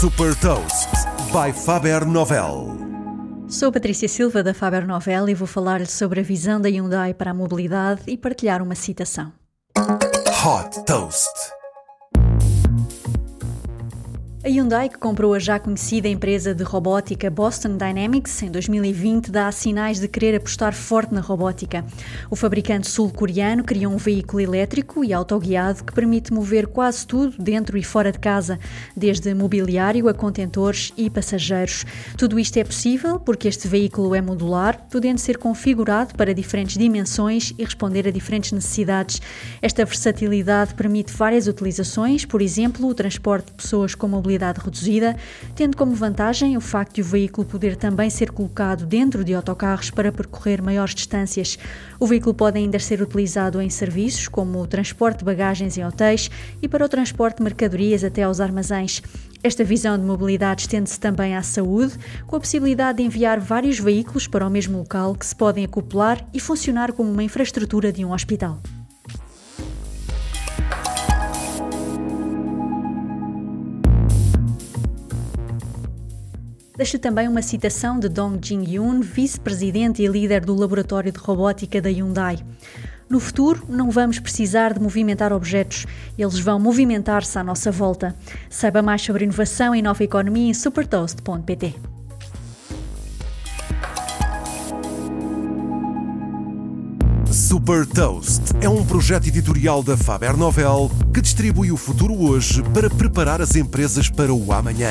Super Toast by Faber Novel. Sou Patrícia Silva da Faber Novel e vou falar-lhe sobre a visão da Hyundai para a mobilidade e partilhar uma citação. Hot Toast. A Hyundai, que comprou a já conhecida empresa de robótica Boston Dynamics em 2020, dá sinais de querer apostar forte na robótica. O fabricante sul-coreano criou um veículo elétrico e autoguiado que permite mover quase tudo dentro e fora de casa, desde mobiliário a contentores e passageiros. Tudo isto é possível porque este veículo é modular, podendo ser configurado para diferentes dimensões e responder a diferentes necessidades. Esta versatilidade permite várias utilizações, por exemplo, o transporte de pessoas com mobilidade mobilidade reduzida, tendo como vantagem o facto de o veículo poder também ser colocado dentro de autocarros para percorrer maiores distâncias. O veículo pode ainda ser utilizado em serviços como o transporte de bagagens em hotéis e para o transporte de mercadorias até aos armazéns. Esta visão de mobilidade estende-se também à saúde, com a possibilidade de enviar vários veículos para o mesmo local que se podem acoplar e funcionar como uma infraestrutura de um hospital. Deixo também uma citação de Dong Jin-yoon, vice-presidente e líder do laboratório de robótica da Hyundai. No futuro, não vamos precisar de movimentar objetos, eles vão movimentar-se à nossa volta. Saiba mais sobre inovação e nova economia em supertoast.pt. Super Toast é um projeto editorial da Faber Novel que distribui o futuro hoje para preparar as empresas para o amanhã.